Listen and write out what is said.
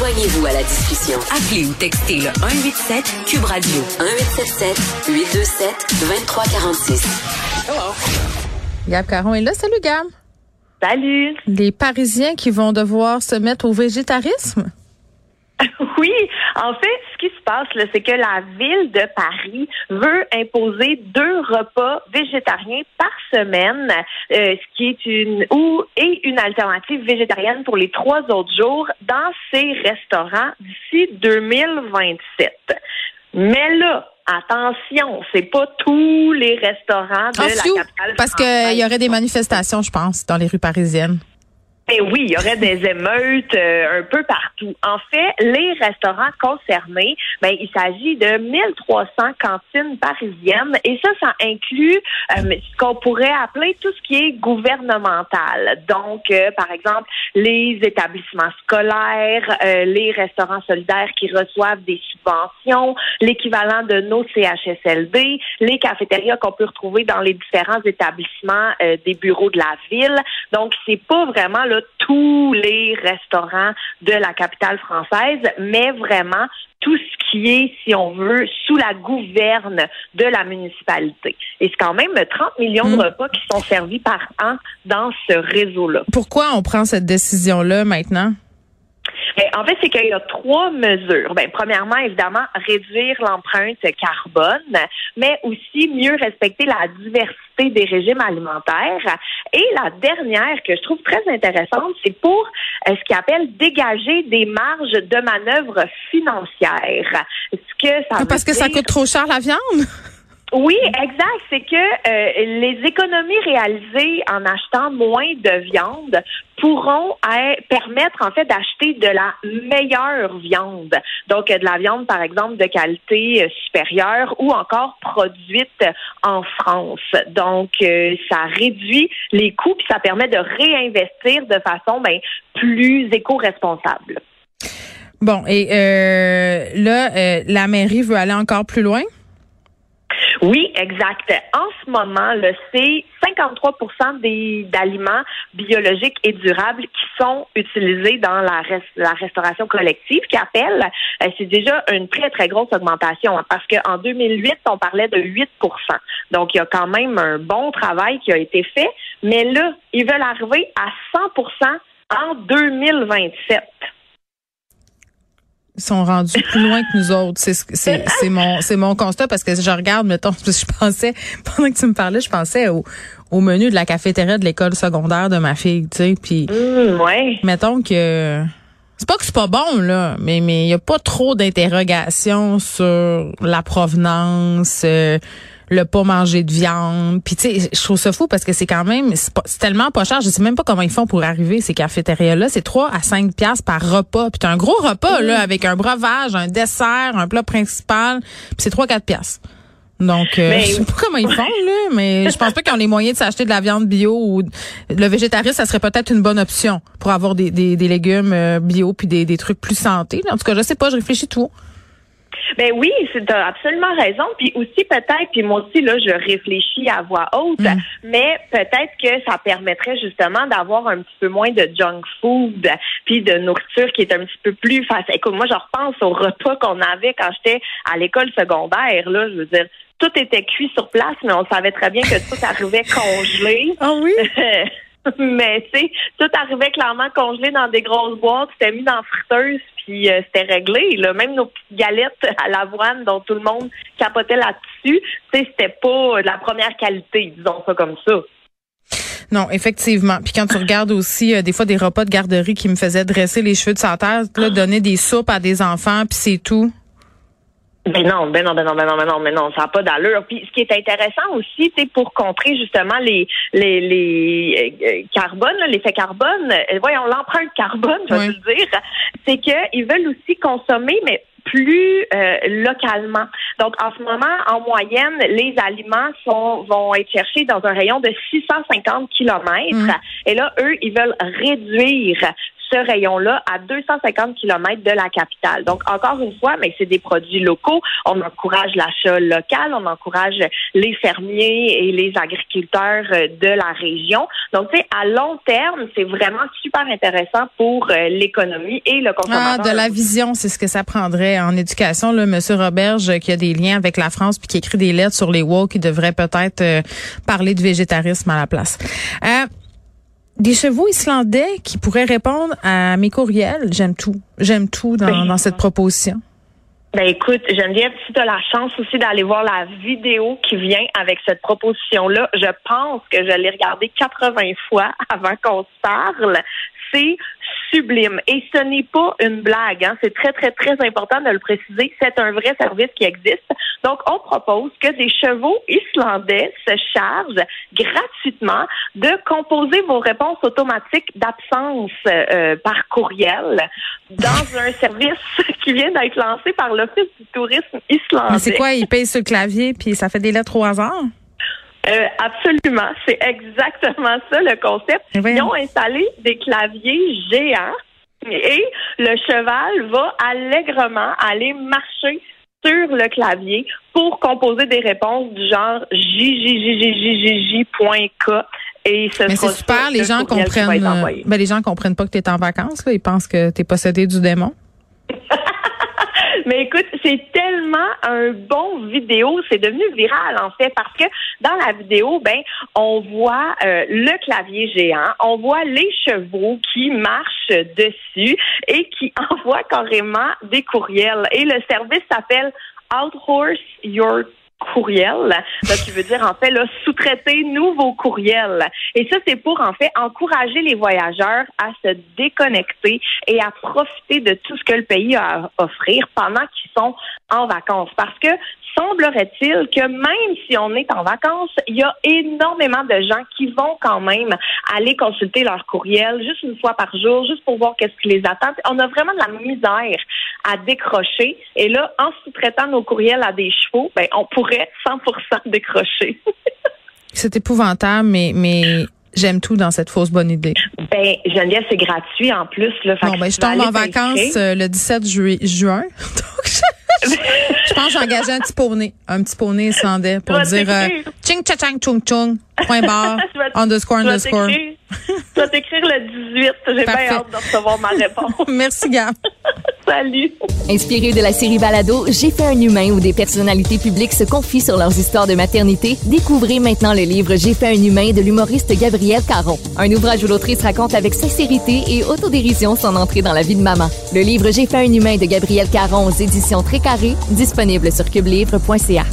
Joignez-vous à la discussion. Appelez ou textez le 187 Cube Radio 1877 827 2346. Gab Caron est là. Salut Gab. Salut. Les Parisiens qui vont devoir se mettre au végétarisme? Oui, en fait, ce qui se passe, là, c'est que la ville de Paris veut imposer deux repas végétariens par semaine, euh, ce qui est une ou et une alternative végétarienne pour les trois autres jours dans ces restaurants d'ici 2027. Mais là, attention, c'est pas tous les restaurants de Ah, la capitale. parce qu'il y aurait des manifestations, je pense, dans les rues parisiennes. Ben oui, il y aurait des émeutes euh, un peu partout. En fait, les restaurants concernés, ben il s'agit de 1300 cantines parisiennes et ça, ça inclut euh, ce qu'on pourrait appeler tout ce qui est gouvernemental. Donc, euh, par exemple, les établissements scolaires, les restaurants solidaires qui reçoivent des subventions, l'équivalent de nos CHSLD, les cafétérias qu'on peut retrouver dans les différents établissements des bureaux de la ville. Donc, c'est pas vraiment là tous les restaurants de la capitale française, mais vraiment tout ce qui est, si on veut, sous la gouverne de la municipalité. Et c'est quand même 30 millions Mm. de repas qui sont servis par an dans ce réseau-là. Pourquoi on prend cette décision-là maintenant? En fait, c'est qu'il y a trois mesures. Ben, premièrement, évidemment, réduire l'empreinte carbone, mais aussi mieux respecter la diversité des régimes alimentaires. Et la dernière que je trouve très intéressante, c'est pour euh, ce qu'ils appelle dégager des marges de manœuvre financières. Ce que ça veut Parce que ça coûte trop cher la viande? Oui, exact. C'est que euh, les économies réalisées en achetant moins de viande pourront euh, permettre en fait d'acheter de la meilleure viande. Donc de la viande par exemple de qualité euh, supérieure ou encore produite en France. Donc euh, ça réduit les coûts puis ça permet de réinvestir de façon ben, plus éco-responsable. Bon, et euh, là, la mairie veut aller encore plus loin? Oui, exact. En ce moment, là, c'est 53% des d'aliments biologiques et durables qui sont utilisés dans la, res- la restauration collective, qui appelle, euh, c'est déjà une très, très grosse augmentation, hein, parce qu'en 2008, on parlait de 8% Donc, il y a quand même un bon travail qui a été fait, mais là, ils veulent arriver à 100% en 2027. Ils sont rendus plus loin que nous autres. C'est c'est c'est mon c'est mon constat parce que je regarde mettons parce que je pensais pendant que tu me parlais, je pensais au, au menu de la cafétéria de l'école secondaire de ma fille, tu sais, puis Hum, ouais. mettons que c'est pas que c'est pas bon là, mais mais il y a pas trop d'interrogations sur la provenance, euh, le pas manger de viande. Puis tu sais, je trouve ça fou parce que c'est quand même c'est tellement pas cher, je sais même pas comment ils font pour arriver ces cafétérias là, c'est 3 à 5 pièces par repas. Puis t'as un gros repas là avec un breuvage, un dessert, un plat principal, puis c'est 3 4 pièces. Donc, euh, Mais- je sais pas comment ils font, là, mais je pense pas qu'ils ont les moyens de s'acheter de la viande bio ou le végétarisme, ça serait peut-être une bonne option pour avoir des, des, des légumes euh, bio puis des, des trucs plus santé. En tout cas, je sais pas, je réfléchis tout. Ben oui, tu as absolument raison. Puis aussi peut-être, puis moi aussi là, je réfléchis à voix haute, Mm. mais peut-être que ça permettrait justement d'avoir un petit peu moins de junk food, puis de nourriture qui est un petit peu plus facile. Écoute, moi je repense au repas qu'on avait quand j'étais à l'école secondaire. Là, je veux dire, tout était cuit sur place, mais on savait très bien que tout arrivait congelé. Ah oui? Mais tu sais, tout arrivait clairement congelé dans des grosses boîtes, c'était mis dans la friteuse, puis euh, c'était réglé. Là. Même nos petites galettes à l'avoine dont tout le monde capotait là-dessus, tu sais, c'était pas de la première qualité, disons ça comme ça. Non, effectivement. Puis quand tu regardes aussi euh, des fois des repas de garderie qui me faisaient dresser les cheveux de sa tête, là, donner des soupes à des enfants, puis c'est tout. Ben non, ben non, ben non, ben non, ben non, ben non, ça n'a pas d'allure. Puis ce qui est intéressant aussi, c'est pour contrer justement les les les euh, carbones, là, l'effet carbone, euh, voyons l'empreinte carbone, je vais Oui. le dire, c'est qu'ils veulent aussi consommer, mais plus euh, localement. Donc, en ce moment, en moyenne, les aliments sont, vont être cherchés dans un rayon de 650 kilomètres. Mm. Et là, eux, ils veulent réduire ce rayon-là à 250 km de la capitale. Donc, encore une fois, mais c'est des produits locaux. On encourage l'achat local, on encourage les fermiers et les agriculteurs euh, de la région. Donc, tu sais, à long terme, c'est vraiment super intéressant pour euh, l'économie et le consommateur. Ah, de la vision, c'est ce que ça prendrait en éducation. Là, Monsieur Roberge, qui a des liens avec la France puis qui écrit des lettres sur les walks, qui devrait peut-être euh, parler de végétarisme à la place. Euh, des chevaux islandais qui pourraient répondre à mes courriels. J'aime tout. J'aime tout dans, Ben, dans cette proposition. Ben écoute, Geneviève, si tu as la chance aussi d'aller voir la vidéo qui vient avec cette proposition-là, je pense que je l'ai regardée 80 fois avant qu'on se parle. C'est sublime. Et ce n'est pas une blague. Hein. C'est très, très, très important de le préciser. C'est un vrai service qui existe. Donc, on propose que des chevaux islandais se chargent gratuitement de composer vos réponses automatiques d'absence euh, par courriel dans un service qui vient d'être lancé par l'Office du tourisme islandais. Mais c'est quoi? Ils payent sur le clavier puis ça fait des lettres au hasard? Euh, absolument. C'est exactement ça le concept. Mais voyons. Ils ont installé des claviers géants et le cheval va allègrement aller marcher sur le clavier pour composer des réponses du genre jjjjjjj.k et ce Mais c'est super, les le gens comprennent. euh, ben, les gens comprennent pas que tu es en vacances. Là. Ils pensent que tu es possédé du démon. Mais écoute, c'est tellement un bon vidéo, c'est devenu viral en fait parce que dans la vidéo, ben on voit euh, le clavier géant, on voit les chevaux qui marchent dessus et qui envoient carrément des courriels. Et le service s'appelle Outhorse Your courriel, donc qui veut dire en fait là sous-traiter nouveaux courriels. Et ça c'est pour en fait encourager les voyageurs à se déconnecter et à profiter de tout ce que le pays a à offrir pendant qu'ils sont en vacances parce que semblerait-il que même si on est en vacances, il y a énormément de gens qui vont quand même aller consulter leur courriel juste une fois par jour, juste pour voir qu'est-ce qui les attend. On a vraiment de la misère à décrocher. Et là, en sous-traitant nos courriels à des chevaux, ben, on pourrait 100% décrocher. C'est épouvantable, mais, mais j'aime tout dans cette fausse bonne idée. ben, Geneviève, c'est gratuit en plus. Là, que ben, je tombe en vacances euh, le 17 ju- juin. Donc, je, je pense que j'ai engagé un petit poney, un petit poney islandais pour vas dire euh, ching cha chang chung chung, point barre, Je underscore je underscore. Je vais t'écrire le 18. J'ai bien hâte de recevoir ma réponse. Merci, Gab. Inspiré de la série Balado, J'ai fait un humain où des personnalités publiques se confient sur leurs histoires de maternité, découvrez maintenant le livre J'ai fait un humain de l'humoriste Gabriel Caron. Un ouvrage où l'autrice raconte avec sincérité et autodérision son entrée dans la vie de maman. Le livre J'ai fait un humain de Gabriel Caron aux éditions Très Carré, disponible sur cubelivre.ca.